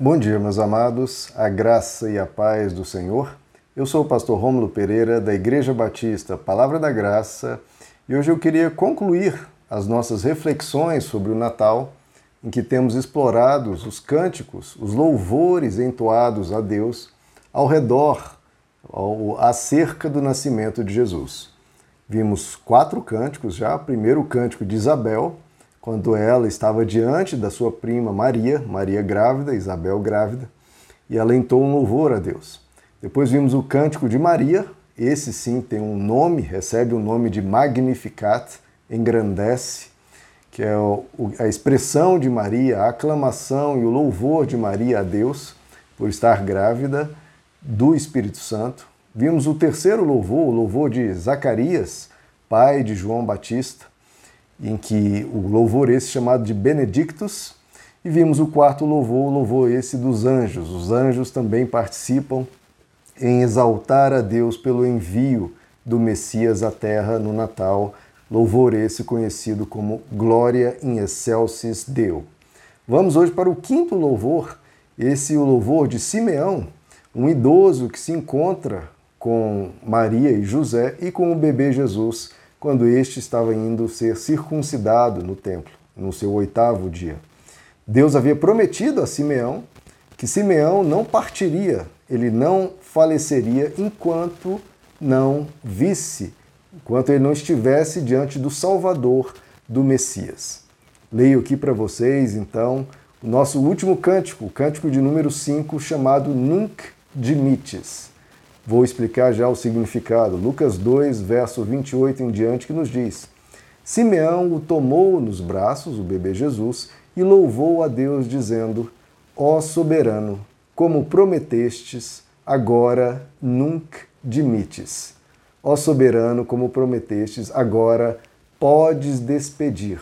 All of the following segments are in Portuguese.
Bom dia, meus amados, a graça e a paz do Senhor. Eu sou o pastor Rômulo Pereira, da Igreja Batista Palavra da Graça, e hoje eu queria concluir as nossas reflexões sobre o Natal, em que temos explorado os cânticos, os louvores entoados a Deus ao redor, ao, acerca do nascimento de Jesus. Vimos quatro cânticos já. Primeiro, o cântico de Isabel, quando ela estava diante da sua prima Maria, Maria grávida, Isabel grávida, e ela entou um louvor a Deus. Depois vimos o cântico de Maria, esse sim tem um nome, recebe o nome de Magnificat, engrandece, que é a expressão de Maria, a aclamação e o louvor de Maria a Deus por estar grávida do Espírito Santo. Vimos o terceiro louvor, o louvor de Zacarias, pai de João Batista, em que o louvor esse chamado de Benedictus, e vimos o quarto louvor, o louvor esse dos anjos. Os anjos também participam em exaltar a Deus pelo envio do Messias à terra no Natal, louvor esse conhecido como Glória in excelsis Deo. Vamos hoje para o quinto louvor, esse o louvor de Simeão, um idoso que se encontra com Maria e José e com o bebê Jesus quando este estava indo ser circuncidado no templo, no seu oitavo dia. Deus havia prometido a Simeão que Simeão não partiria, ele não faleceria enquanto não visse, enquanto ele não estivesse diante do Salvador, do Messias. Leio aqui para vocês, então, o nosso último cântico, o cântico de número 5, chamado Nunc Dimites. Vou explicar já o significado. Lucas 2, verso 28 em diante, que nos diz: Simeão o tomou nos braços, o bebê Jesus, e louvou a Deus, dizendo: Ó soberano, como prometestes, agora nunc dimites. Ó soberano, como prometestes, agora podes despedir.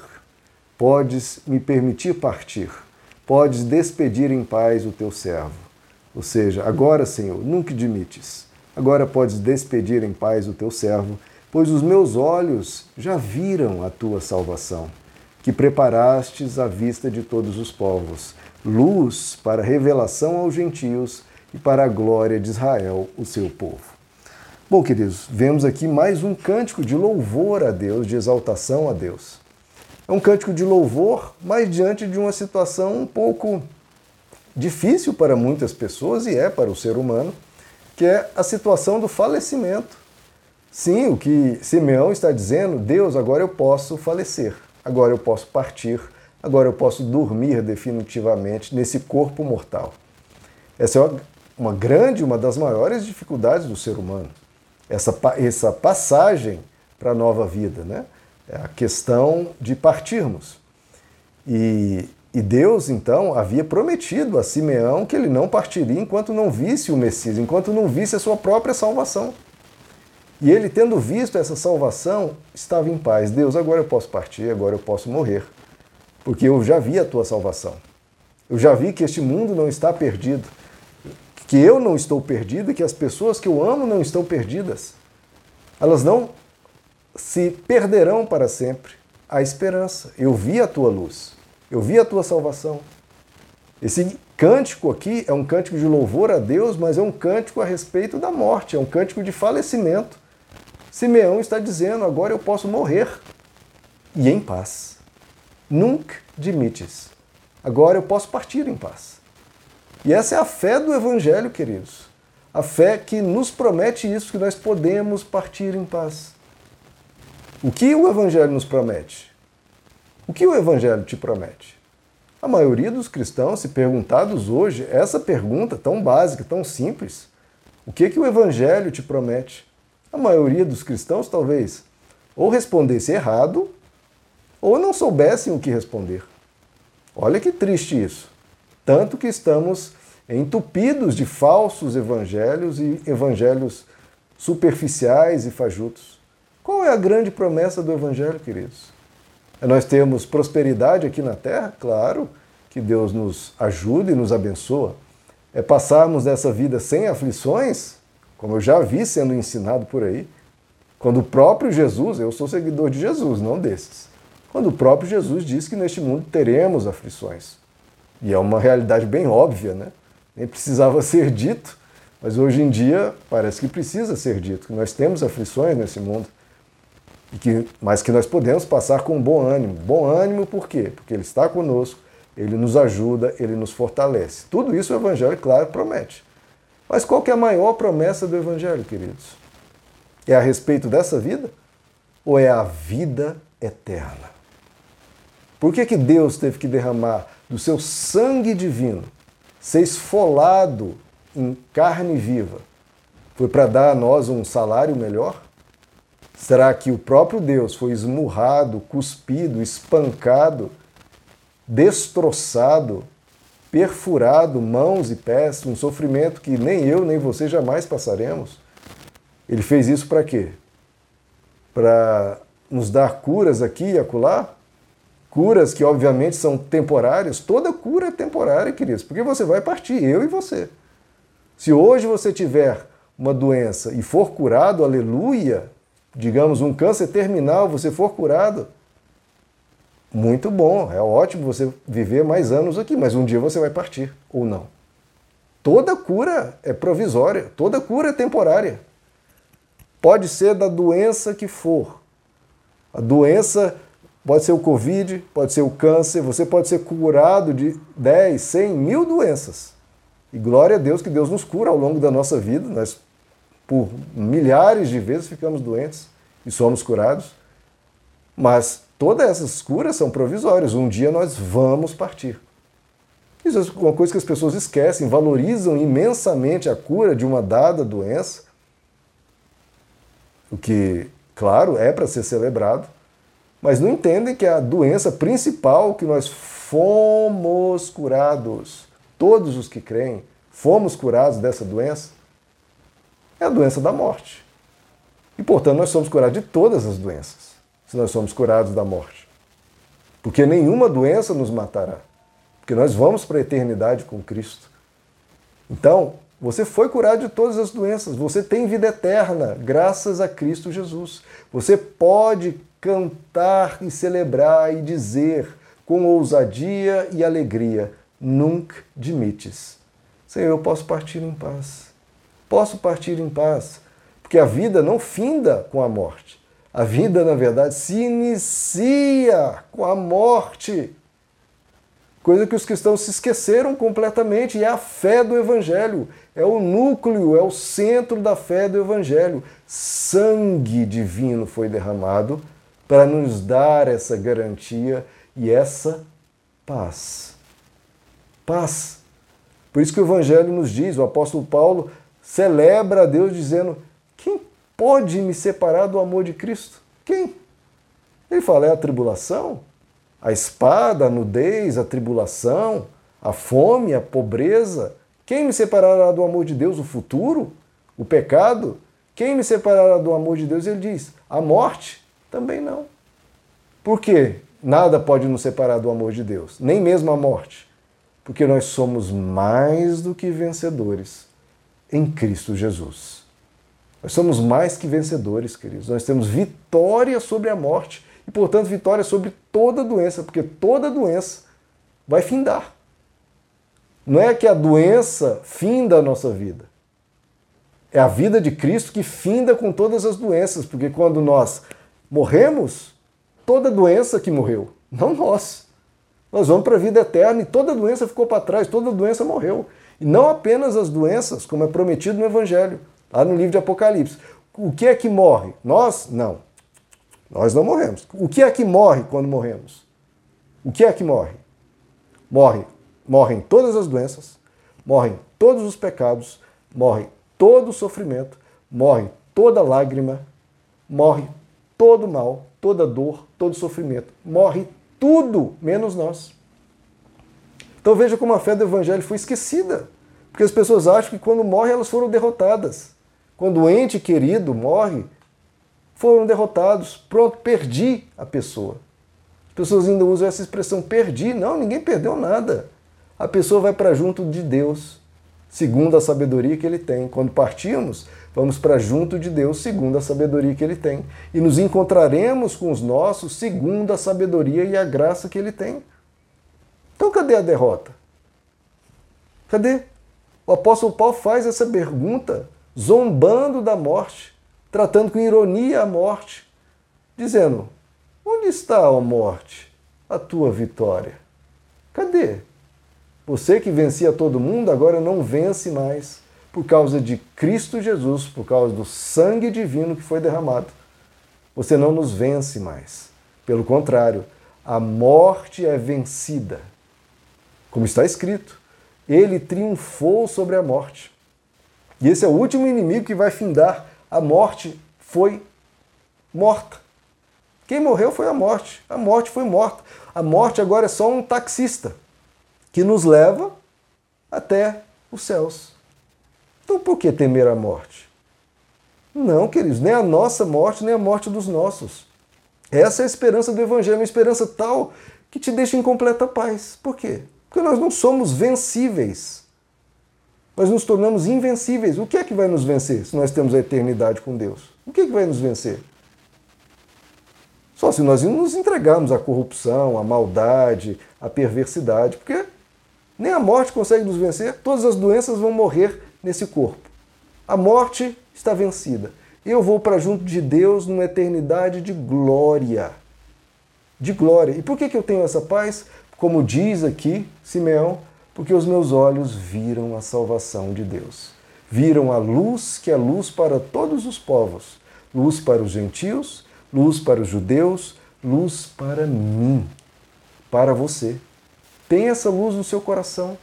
Podes me permitir partir. Podes despedir em paz o teu servo. Ou seja, agora, Senhor, nunca dimites Agora podes despedir em paz o teu servo, pois os meus olhos já viram a tua salvação, que preparastes à vista de todos os povos, luz para revelação aos gentios e para a glória de Israel, o seu povo. Bom, queridos, vemos aqui mais um cântico de louvor a Deus, de exaltação a Deus. É um cântico de louvor, mas diante de uma situação um pouco difícil para muitas pessoas e é para o ser humano que é a situação do falecimento. Sim, o que Simeão está dizendo, Deus, agora eu posso falecer, agora eu posso partir, agora eu posso dormir definitivamente nesse corpo mortal. Essa é uma grande, uma das maiores dificuldades do ser humano. Essa, essa passagem para a nova vida, né? É a questão de partirmos. E e Deus, então, havia prometido a Simeão que ele não partiria enquanto não visse o Messias, enquanto não visse a sua própria salvação. E ele, tendo visto essa salvação, estava em paz. Deus, agora eu posso partir, agora eu posso morrer, porque eu já vi a tua salvação. Eu já vi que este mundo não está perdido, que eu não estou perdido e que as pessoas que eu amo não estão perdidas. Elas não se perderão para sempre. A esperança. Eu vi a tua luz. Eu vi a tua salvação. Esse cântico aqui é um cântico de louvor a Deus, mas é um cântico a respeito da morte, é um cântico de falecimento. Simeão está dizendo: agora eu posso morrer e em paz. Nunc dimites. Agora eu posso partir em paz. E essa é a fé do Evangelho, queridos. A fé que nos promete isso, que nós podemos partir em paz. O que o Evangelho nos promete? O que o Evangelho te promete? A maioria dos cristãos, se perguntados hoje essa pergunta tão básica, tão simples, o que, que o Evangelho te promete? A maioria dos cristãos talvez ou respondesse errado ou não soubessem o que responder. Olha que triste isso. Tanto que estamos entupidos de falsos evangelhos e evangelhos superficiais e fajutos. Qual é a grande promessa do Evangelho, queridos? Nós temos prosperidade aqui na terra, claro, que Deus nos ajude e nos abençoa. É passarmos essa vida sem aflições, como eu já vi sendo ensinado por aí, quando o próprio Jesus, eu sou seguidor de Jesus, não desses, quando o próprio Jesus diz que neste mundo teremos aflições. E é uma realidade bem óbvia, né? Nem precisava ser dito, mas hoje em dia parece que precisa ser dito, que nós temos aflições nesse mundo, e que, mas que nós podemos passar com bom ânimo. Bom ânimo por quê? Porque Ele está conosco, Ele nos ajuda, Ele nos fortalece. Tudo isso o Evangelho, claro, promete. Mas qual que é a maior promessa do Evangelho, queridos? É a respeito dessa vida? Ou é a vida eterna? Por que, que Deus teve que derramar do seu sangue divino, ser esfolado em carne viva? Foi para dar a nós um salário melhor? Será que o próprio Deus foi esmurrado, cuspido, espancado, destroçado, perfurado, mãos e pés, um sofrimento que nem eu nem você jamais passaremos? Ele fez isso para quê? Para nos dar curas aqui e acolá? Curas que, obviamente, são temporárias. Toda cura é temporária, queridos, porque você vai partir, eu e você. Se hoje você tiver uma doença e for curado, aleluia, digamos um câncer terminal, você for curado, muito bom, é ótimo você viver mais anos aqui, mas um dia você vai partir, ou não. Toda cura é provisória, toda cura é temporária. Pode ser da doença que for. A doença Pode ser o Covid, pode ser o câncer, você pode ser curado de 10, 100, mil doenças. E glória a Deus que Deus nos cura ao longo da nossa vida. Nós, por milhares de vezes, ficamos doentes e somos curados. Mas todas essas curas são provisórias. Um dia nós vamos partir. Isso é uma coisa que as pessoas esquecem, valorizam imensamente a cura de uma dada doença, o que, claro, é para ser celebrado mas não entendem que a doença principal que nós fomos curados, todos os que creem, fomos curados dessa doença, é a doença da morte. E, portanto, nós somos curados de todas as doenças, se nós somos curados da morte. Porque nenhuma doença nos matará. Porque nós vamos para a eternidade com Cristo. Então, você foi curado de todas as doenças, você tem vida eterna, graças a Cristo Jesus. Você pode cantar e celebrar e dizer com ousadia e alegria: Nunc dimites. Senhor, eu posso partir em paz. Posso partir em paz, porque a vida não finda com a morte. A vida, na verdade, se inicia com a morte. Coisa que os cristãos se esqueceram completamente, e é a fé do Evangelho. É o núcleo, é o centro da fé do Evangelho. Sangue divino foi derramado para nos dar essa garantia e essa paz. Paz. Por isso que o Evangelho nos diz, o apóstolo Paulo celebra a Deus dizendo: quem pode me separar do amor de Cristo? Quem? Ele fala: é a tribulação, a espada, a nudez, a tribulação, a fome, a pobreza. Quem me separará do amor de Deus? O futuro? O pecado? Quem me separará do amor de Deus? Ele diz: a morte. Também não. Por quê? Nada pode nos separar do amor de Deus, nem mesmo a morte. Porque nós somos mais do que vencedores em Cristo Jesus. Nós somos mais que vencedores, queridos. Nós temos vitória sobre a morte e, portanto, vitória sobre toda doença, porque toda doença vai findar. Não é que a doença finda a nossa vida. É a vida de Cristo que finda com todas as doenças, porque quando nós morremos, toda doença que morreu, não nós. Nós vamos para a vida eterna e toda doença ficou para trás, toda doença morreu. E não apenas as doenças, como é prometido no Evangelho, lá no livro de Apocalipse. O que é que morre? Nós? Não. Nós não morremos. O que é que morre quando morremos? O que é que morre? Morre, morrem todas as doenças, morrem todos os pecados, morre todo o sofrimento, morre toda lágrima, morre todo mal, toda dor, todo sofrimento. Morre tudo, menos nós. Então veja como a fé do Evangelho foi esquecida. Porque as pessoas acham que quando morrem elas foram derrotadas. Quando o ente querido morre, foram derrotados. Pronto, perdi a pessoa. As pessoas ainda usam essa expressão perdi. Não, ninguém perdeu nada. A pessoa vai para junto de Deus, segundo a sabedoria que ele tem. Quando partimos, Vamos para junto de Deus segundo a sabedoria que Ele tem. E nos encontraremos com os nossos segundo a sabedoria e a graça que Ele tem. Então cadê a derrota? Cadê? O apóstolo Paulo faz essa pergunta zombando da morte, tratando com ironia a morte, dizendo: Onde está, a morte, a tua vitória? Cadê? Você que vencia todo mundo agora não vence mais por causa de Cristo Jesus, por causa do sangue divino que foi derramado. Você não nos vence mais. Pelo contrário, a morte é vencida. Como está escrito, ele triunfou sobre a morte. E esse é o último inimigo que vai findar. A morte foi morta. Quem morreu foi a morte. A morte foi morta. A morte agora é só um taxista que nos leva até os céus. Então por que temer a morte? Não, queridos, nem a nossa morte, nem a morte dos nossos. Essa é a esperança do Evangelho, uma esperança tal que te deixa em completa paz. Por quê? Porque nós não somos vencíveis. Nós nos tornamos invencíveis. O que é que vai nos vencer se nós temos a eternidade com Deus? O que é que vai nos vencer? Só se nós nos entregarmos à corrupção, à maldade, à perversidade, porque nem a morte consegue nos vencer, todas as doenças vão morrer nesse corpo. A morte está vencida. Eu vou para junto de Deus numa eternidade de glória. De glória. E por que, que eu tenho essa paz? Como diz aqui Simeão, porque os meus olhos viram a salvação de Deus. Viram a luz que é luz para todos os povos, luz para os gentios, luz para os judeus, luz para mim, para você. Tem essa luz no seu coração.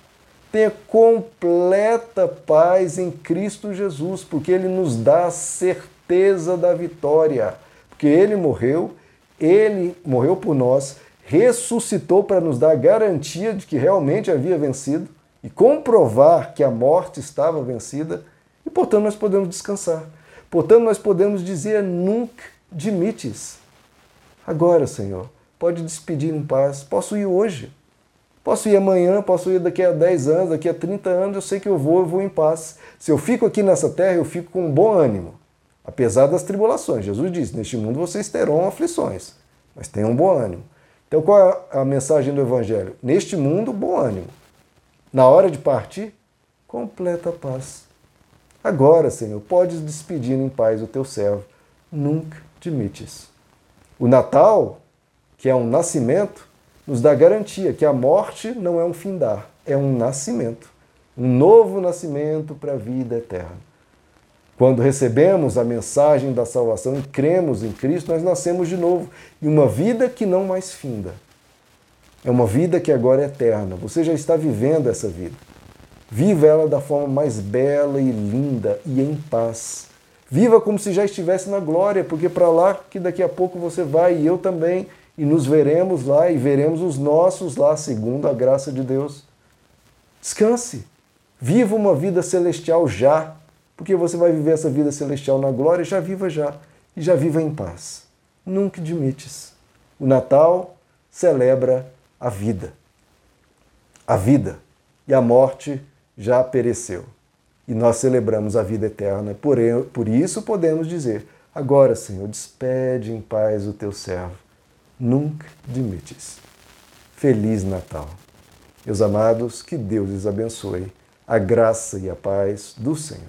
Tenha completa paz em Cristo Jesus, porque Ele nos dá a certeza da vitória. Porque Ele morreu, Ele morreu por nós, ressuscitou para nos dar garantia de que realmente havia vencido e comprovar que a morte estava vencida, e portanto nós podemos descansar. Portanto, nós podemos dizer nunca dimites. Agora, Senhor, pode despedir em paz. Posso ir hoje. Posso ir amanhã, posso ir daqui a 10 anos, daqui a 30 anos, eu sei que eu vou, eu vou em paz. Se eu fico aqui nessa terra, eu fico com um bom ânimo, apesar das tribulações. Jesus disse: Neste mundo vocês terão aflições, mas tenham um bom ânimo. Então, qual é a mensagem do Evangelho? Neste mundo, bom ânimo. Na hora de partir, completa paz. Agora, Senhor, podes despedir em paz o teu servo. Nunca admites. O Natal, que é um nascimento, nos dá garantia que a morte não é um findar, é um nascimento, um novo nascimento para a vida eterna. Quando recebemos a mensagem da salvação e cremos em Cristo, nós nascemos de novo em uma vida que não mais finda. É uma vida que agora é eterna. Você já está vivendo essa vida. Viva ela da forma mais bela e linda e em paz. Viva como se já estivesse na glória, porque para lá que daqui a pouco você vai e eu também, e nos veremos lá e veremos os nossos lá, segundo a graça de Deus. Descanse. Viva uma vida celestial já, porque você vai viver essa vida celestial na glória, já viva já. E já viva em paz. Nunca admites. O Natal celebra a vida. A vida. E a morte já pereceu. E nós celebramos a vida eterna. Por, por isso podemos dizer: Agora, Senhor, despede em paz o teu servo nunca dimites. Feliz Natal. Meus amados, que Deus lhes abençoe. A graça e a paz do Senhor.